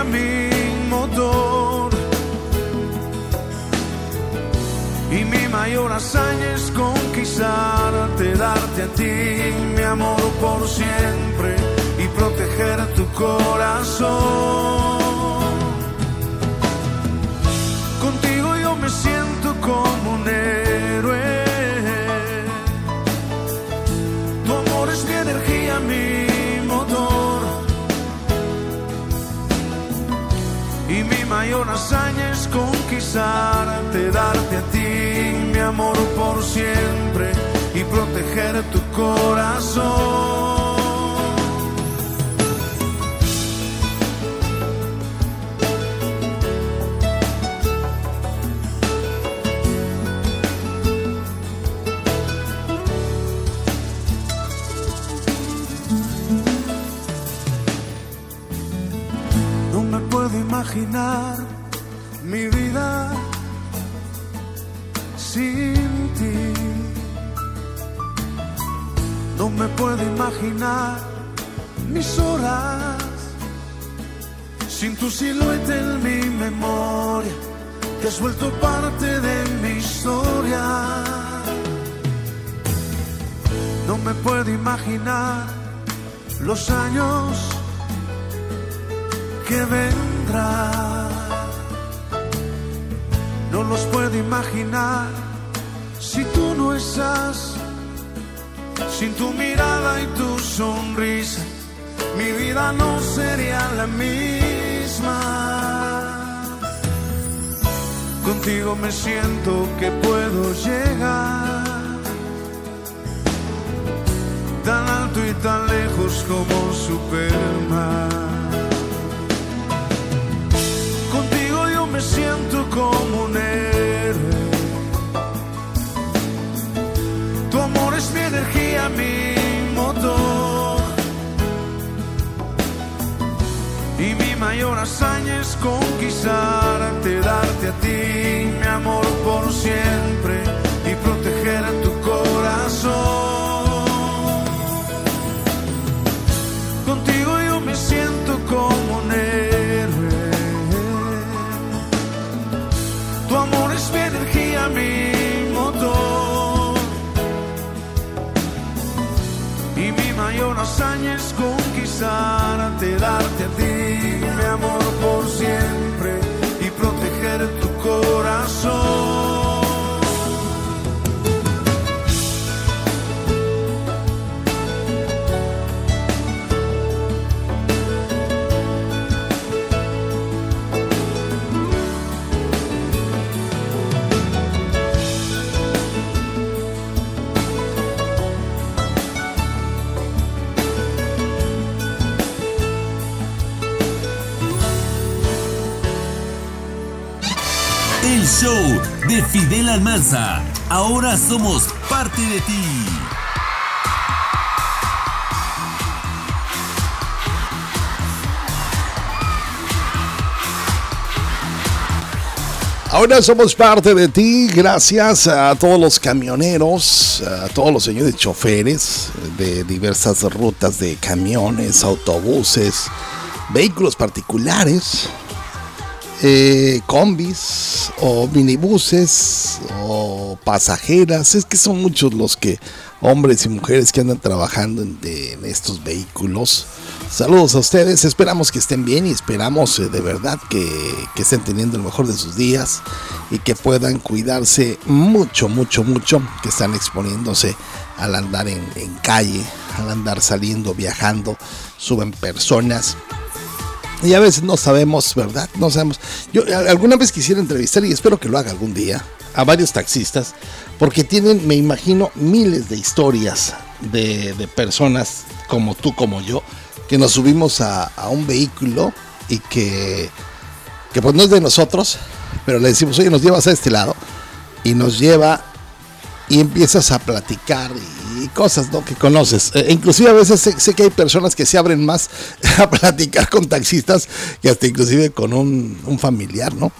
Energía, mi motor. Y mi mayor hazaña es conquistarte, darte a ti mi amor por siempre y proteger tu corazón. Contigo yo me siento como un héroe. mi motor. Mayor hazaña es conquistarte, darte a ti mi amor por siempre y proteger tu corazón. No me puedo imaginar mis horas sin tu silueta en mi memoria. Que has vuelto parte de mi historia. No me puedo imaginar los años que ven no los puedo imaginar si tú no estás, sin tu mirada y tu sonrisa, mi vida no sería la misma. Contigo me siento que puedo llegar tan alto y tan lejos como Superman. Contigo yo me siento como un héroe. Tu amor es mi energía, mayor hazaña es conquistarte, darte a ti mi amor por siempre y proteger a tu corazón. Contigo yo me siento como un héroe. Tu amor es mi energía, mi motor. Y mi mayor hazaña es conquistarte, darte a ti por siempre y proteger tu corazón. Show de Fidel Almanza. Ahora somos parte de ti. Ahora somos parte de ti, gracias a todos los camioneros, a todos los señores choferes de diversas rutas de camiones, autobuses, vehículos particulares, eh, combis o minibuses o pasajeras. Es que son muchos los que, hombres y mujeres que andan trabajando en, estos vehículos. Saludos a ustedes, esperamos que estén bien y esperamos eh, de verdad que, que estén teniendo el mejor de sus días y que puedan cuidarse mucho, mucho, mucho, que están exponiéndose al andar en, en calle, al andar saliendo, viajando, suben personas. Y a veces no sabemos, ¿verdad? No sabemos. Yo alguna vez quisiera entrevistar y espero que lo haga algún día a varios taxistas, porque tienen, me imagino, miles de historias de, de personas como tú, como yo, que nos subimos a, a un vehículo y que, que pues no es de nosotros, pero le decimos, oye, nos llevas a este lado y nos lleva y empiezas a platicar y, y cosas ¿no? que conoces. Eh, inclusive a veces sé, que hay personas que se abren más a platicar con taxistas que hasta inclusive con un, familiar, ¿no?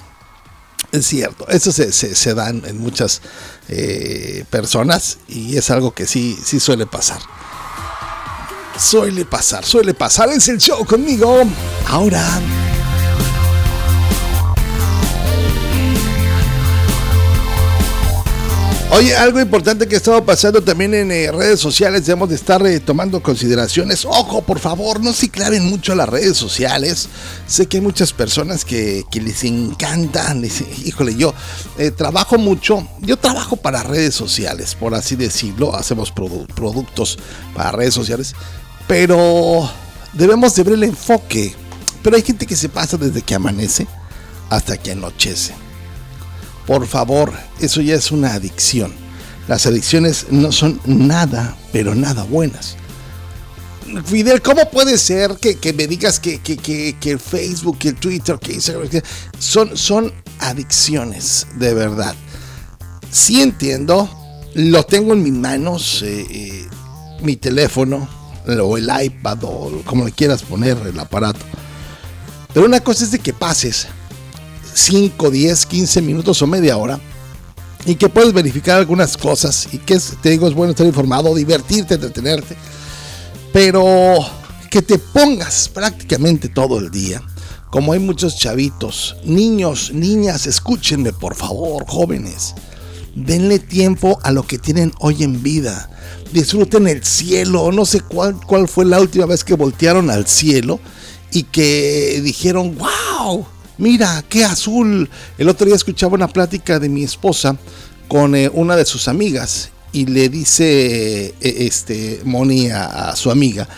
Es cierto, eso se, se, se da en, en muchas eh, personas y es algo que sí, sí suele pasar. Suele pasar, suele pasar. Es el show conmigo. Ahora. Oye, algo importante que estaba pasando también en eh, redes sociales, debemos de estar eh, tomando consideraciones. Ojo, por favor, no se claven mucho las redes sociales. Sé que hay muchas personas que, les encantan. híjole, yo eh, trabajo mucho, yo trabajo para redes sociales, por así decirlo. Hacemos produ- productos para redes sociales, pero debemos de ver el enfoque. Pero hay gente que se pasa desde que amanece hasta que anochece. Por favor, eso ya es una adicción. Las adicciones no son nada, pero nada buenas. Fidel, ¿cómo puede ser que, que me digas que, que, que- el Facebook, que el Twitter, que Instagram, son, son adicciones, de verdad? Sí entiendo, lo tengo en mis manos, eh, eh, mi teléfono, o el iPad, o como le quieras poner el aparato. Pero una cosa es de que pases 5, 10, 15 minutos o media hora y que puedes verificar algunas cosas y que te digo es bueno estar informado, divertirte, entretenerte, pero que te pongas prácticamente todo el día. Como hay muchos chavitos, niños, niñas, escúchenme por favor, jóvenes. Denle tiempo a lo que tienen hoy en vida. Disfruten el cielo. No sé cuál, cuál fue la última vez que voltearon al cielo y que dijeron, wow, mira, qué azul. El otro día escuchaba una plática de mi esposa con eh, una de sus amigas y le dice eh, este Moni a, su amiga,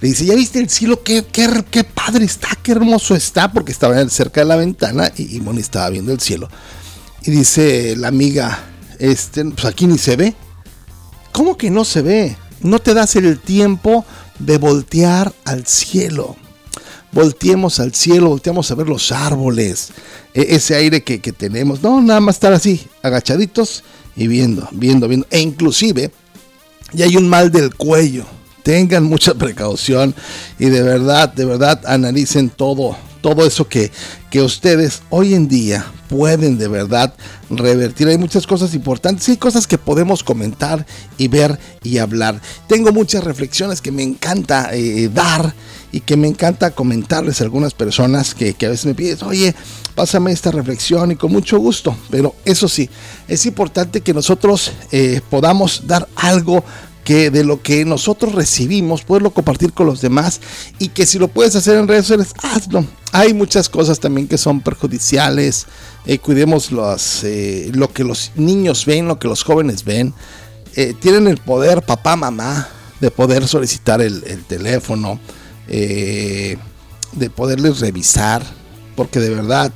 le dice, ¿ya viste el cielo? ¿Qué, qué, padre está, qué hermoso está, porque estaba cerca de la ventana y, Moni estaba viendo el cielo. Y dice la amiga, este, pues aquí ni se ve. ¿Cómo que no se ve? No te das el tiempo de voltear al cielo. Volteemos al cielo, volteamos a ver los árboles, e, ese aire que, que tenemos. No, nada más estar así, agachaditos y viendo, viendo, viendo. E inclusive, ya hay un mal del cuello. Tengan mucha precaución y de verdad, de verdad, analicen todo, todo eso que, que ustedes hoy en día pueden de verdad revertir. Hay muchas cosas importantes y cosas que podemos comentar y ver y hablar. Tengo muchas reflexiones que me encanta eh, dar y que me encanta comentarles a algunas personas que, a veces me piden, oye, pásame esta reflexión y con mucho gusto. Pero eso sí, es importante que nosotros eh, podamos dar algo que de lo que nosotros recibimos, poderlo compartir con los demás y que si lo puedes hacer en redes sociales, hazlo. Hay muchas cosas también que son perjudiciales. Eh, cuidemos los, eh, lo que los niños ven, lo que los jóvenes ven. tienen el poder, papá, mamá, de poder solicitar el, el teléfono, eh, de poderles revisar, porque de verdad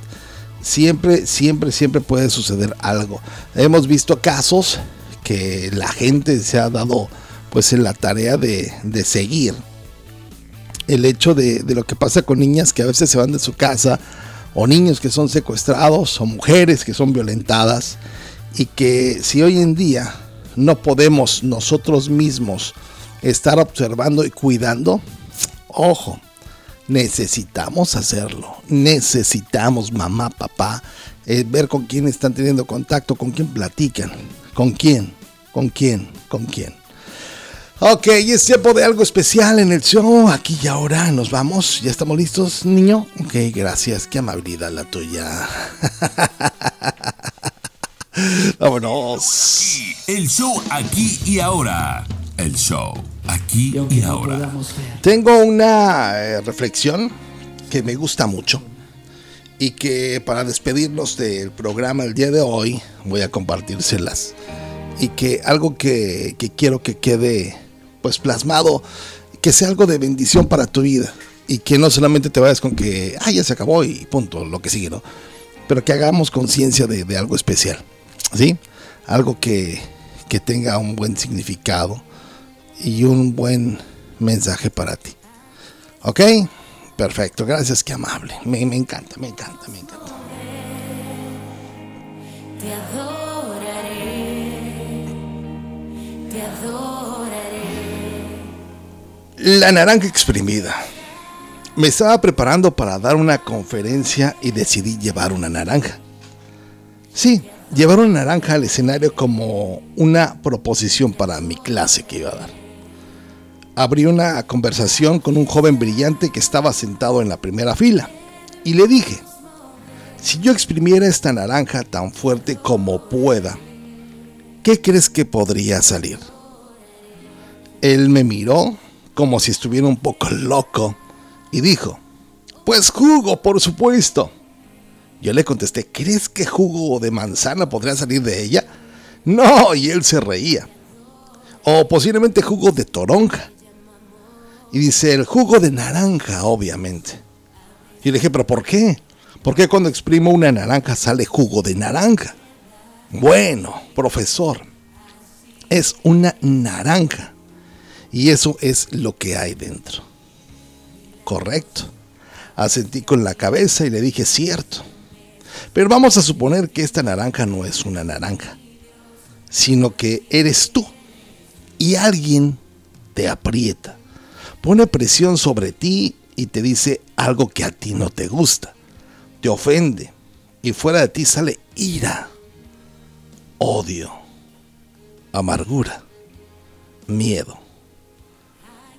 siempre, siempre, siempre puede suceder algo. Hemos visto casos que la gente se ha dado pues en la tarea de, seguir el hecho de, de, lo que pasa con niñas que a veces se van de su casa, o niños que son secuestrados, o mujeres que son violentadas, y que si hoy en día no podemos nosotros mismos estar observando y cuidando, Ojo, necesitamos hacerlo. Necesitamos, mamá, papá, eh, ver con quién están teniendo contacto, con quién platican, con quién, con quién, con quién. Ok, y es tiempo de algo especial en el show. Aquí y ahora nos vamos. ¿Ya estamos listos, niño? Ok, gracias. Qué amabilidad la tuya. Vámonos. El show aquí y ahora. El show aquí y, ahora. Tengo una eh, reflexión que me gusta mucho y que para despedirnos del programa el día de hoy voy a compartírselas y que algo que, quiero que quede pues plasmado, que sea algo de bendición para tu vida y que no solamente te vayas con que, ah, ya se acabó y punto, lo que sigue, ¿no? Pero que hagamos conciencia de, algo especial, ¿sí? Algo que, que tenga un buen significado y un buen mensaje para ti. ¿Ok? Perfecto, gracias, qué amable. Me, encanta, me encanta, me encanta. Te adoraré, te adoraré. La naranja exprimida. Me estaba preparando para dar una conferencia y decidí llevar una naranja. Sí, llevar una naranja al escenario como una proposición para mi clase que iba a dar abrí una conversación con un joven brillante que estaba sentado en la primera fila y le dije, si yo exprimiera esta naranja tan fuerte como pueda, ¿qué crees que podría salir? Él me miró como si estuviera un poco loco y dijo, pues jugo, por supuesto. Yo le contesté, ¿crees que jugo de manzana podría salir de ella? No, y él se reía. O posiblemente jugo de toronja. Y dice, el jugo de naranja, obviamente. Y le dije, pero ¿por qué? ¿Por qué cuando exprimo una naranja sale jugo de naranja? Bueno, profesor, es una naranja. Y eso es lo que hay dentro. Correcto. Asentí con la cabeza y le dije, cierto. Pero vamos a suponer que esta naranja no es una naranja, sino que eres tú. Y alguien te aprieta pone presión sobre ti y te dice algo que a ti no te gusta, te ofende y fuera de ti sale ira, odio, amargura, miedo.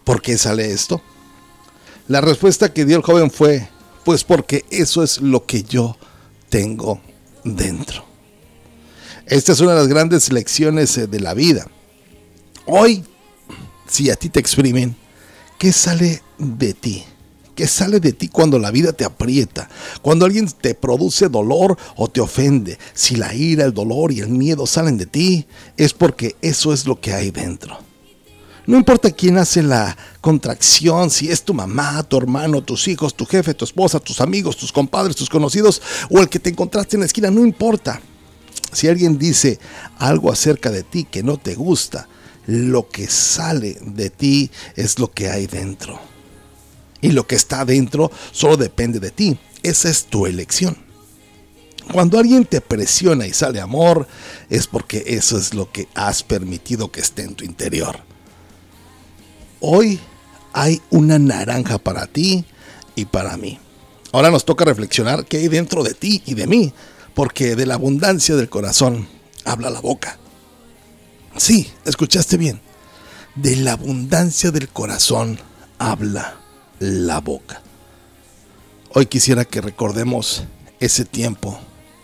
¿Por qué sale esto? La respuesta que dio el joven fue, pues porque eso es lo que yo tengo dentro. Esta es una de las grandes lecciones eh, de la vida. Hoy, si a ti te exprimen, ¿Qué sale de ti? ¿Qué sale de ti cuando la vida te aprieta? Cuando alguien te produce dolor o te ofende. Si la ira, el dolor y el miedo salen de ti, es porque eso es lo que hay dentro. No importa quién hace la contracción, si es tu mamá, tu hermano, tus hijos, tu jefe, tu esposa, tus amigos, tus compadres, tus conocidos o el que te encontraste en la esquina, no importa. Si alguien dice algo acerca de ti que no te gusta, lo que sale de ti es lo que hay dentro. Y lo que está dentro solo depende de ti. Esa es tu elección. Cuando alguien te presiona y sale amor, es porque eso es lo que has permitido que esté en tu interior. Hoy hay una naranja para ti y para mí. Ahora nos toca reflexionar qué hay dentro de ti y de mí, porque de la abundancia del corazón habla la boca. Sí, escuchaste bien. De la abundancia del corazón habla la boca. Hoy quisiera que recordemos ese tiempo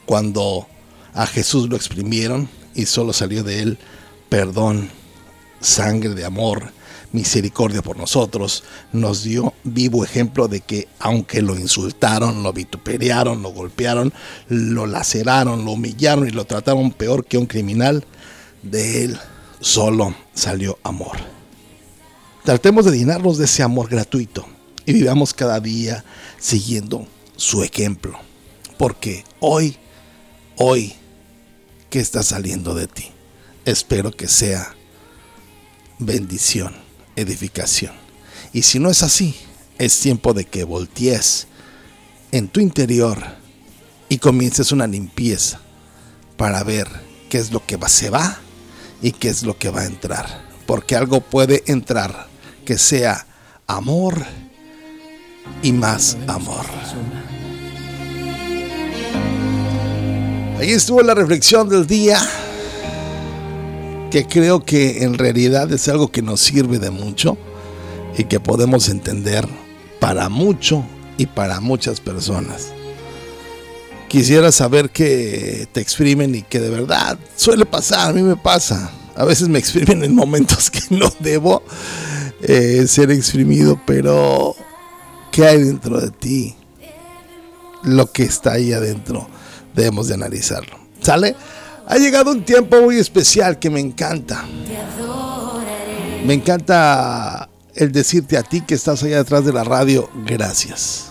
cuando a Jesús lo exprimieron y solo salió de él perdón, sangre de amor, misericordia por nosotros, nos dio vivo ejemplo de que aunque lo insultaron, lo vituperiaron, lo golpearon, lo laceraron, lo humillaron y lo trataron peor que un criminal, de él solo salió amor. Tratemos de llenarnos de ese amor gratuito y vivamos cada día siguiendo su ejemplo. Porque hoy, hoy, ¿qué está saliendo de ti? Espero que sea bendición, edificación. Y si no es así, es tiempo de que voltees en tu interior y comiences una limpieza para ver qué es lo que se va y qué es lo que va a entrar. Porque algo puede entrar que sea amor y más amor. Ahí estuvo la reflexión del día, que creo que en realidad es algo que nos sirve de mucho y que podemos entender para mucho y para muchas personas. Quisiera saber que te exprimen y que de verdad suele pasar, a mí me pasa. A veces me exprimen en momentos que no debo eh, ser exprimido, pero ¿qué hay dentro de ti? Lo que está ahí adentro debemos de analizarlo. ¿Sale? Ha llegado un tiempo muy especial que me encanta. Me encanta el decirte a ti que estás allá detrás de la radio, gracias.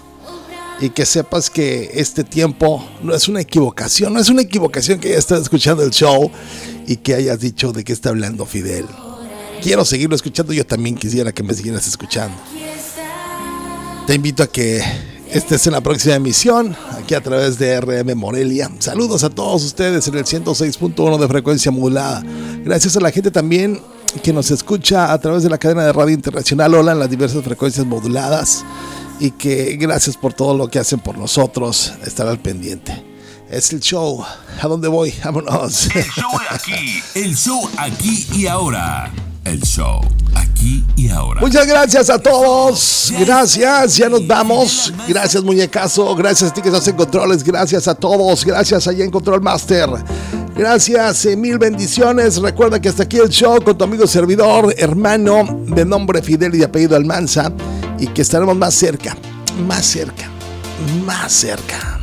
Y que sepas que este tiempo no es una equivocación, no es una equivocación que hayas estado escuchando el show y que hayas dicho de qué está hablando Fidel. Quiero seguirlo escuchando, yo también quisiera que me siguieras escuchando. Te invito a que estés en la próxima emisión, aquí a través de RM Morelia. Saludos a todos ustedes en el 106.1 de frecuencia modulada. Gracias a la gente también que nos escucha a través de la cadena de radio internacional Hola en las diversas frecuencias moduladas y que gracias por todo lo que hacen por nosotros, estar al pendiente. Es el show. ¿A dónde voy? Vámonos. El show aquí. El show aquí y ahora. El show aquí y ahora. Muchas gracias a todos. Gracias, ya nos vamos. Gracias, muñecazo. Gracias a ti que estás en controles. Gracias a todos. Gracias allá en Control Master. Gracias, eh, mil bendiciones. Recuerda que hasta aquí el show con tu amigo servidor, hermano de nombre Fidel y de apellido Almanza. Y que estaremos más cerca, más cerca, más cerca.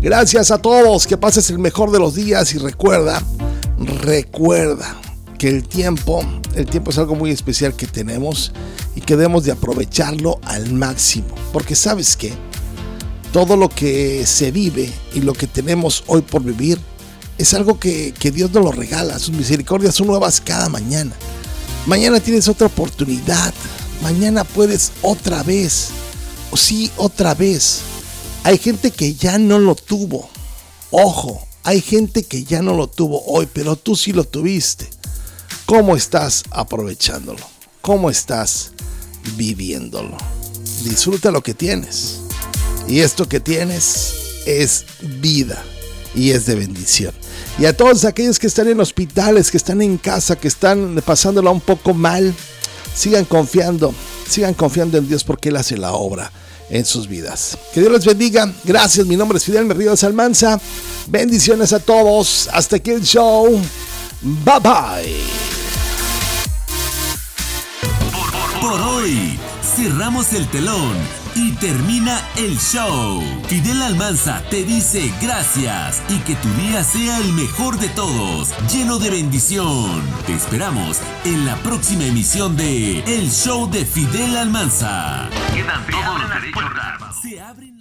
Gracias a todos. Que pases el mejor de los días y recuerda, recuerda que el tiempo, el tiempo es algo muy especial que tenemos y que debemos de aprovecharlo al máximo. Porque sabes que todo lo que se vive y lo que tenemos hoy por vivir es algo que, que Dios nos lo regala. Sus misericordias son nuevas cada mañana. Mañana tienes otra oportunidad. Mañana puedes otra vez. O sí, otra vez. Hay gente que ya no lo tuvo. Ojo, hay gente que ya no lo tuvo hoy, pero tú sí lo tuviste. ¿Cómo estás aprovechándolo? ¿Cómo estás viviéndolo? Disfruta lo que tienes. Y esto que tienes es vida y es de bendición. Y a todos aquellos que están en hospitales, que están en casa, que están pasándola un poco mal, sigan confiando, sigan confiando en Dios porque Él hace la obra en sus vidas. Que Dios les bendiga. Gracias, mi nombre es Fidel Merrido Salmanza. Bendiciones a todos. Hasta aquí el show. Bye bye. Por hoy, cerramos el telón y termina el show. Fidel Almanza te dice gracias y que tu día sea el mejor de todos, lleno de bendición. Te esperamos en la próxima emisión de El Show de Fidel Almanza. Quedan todos los derechos. Se abren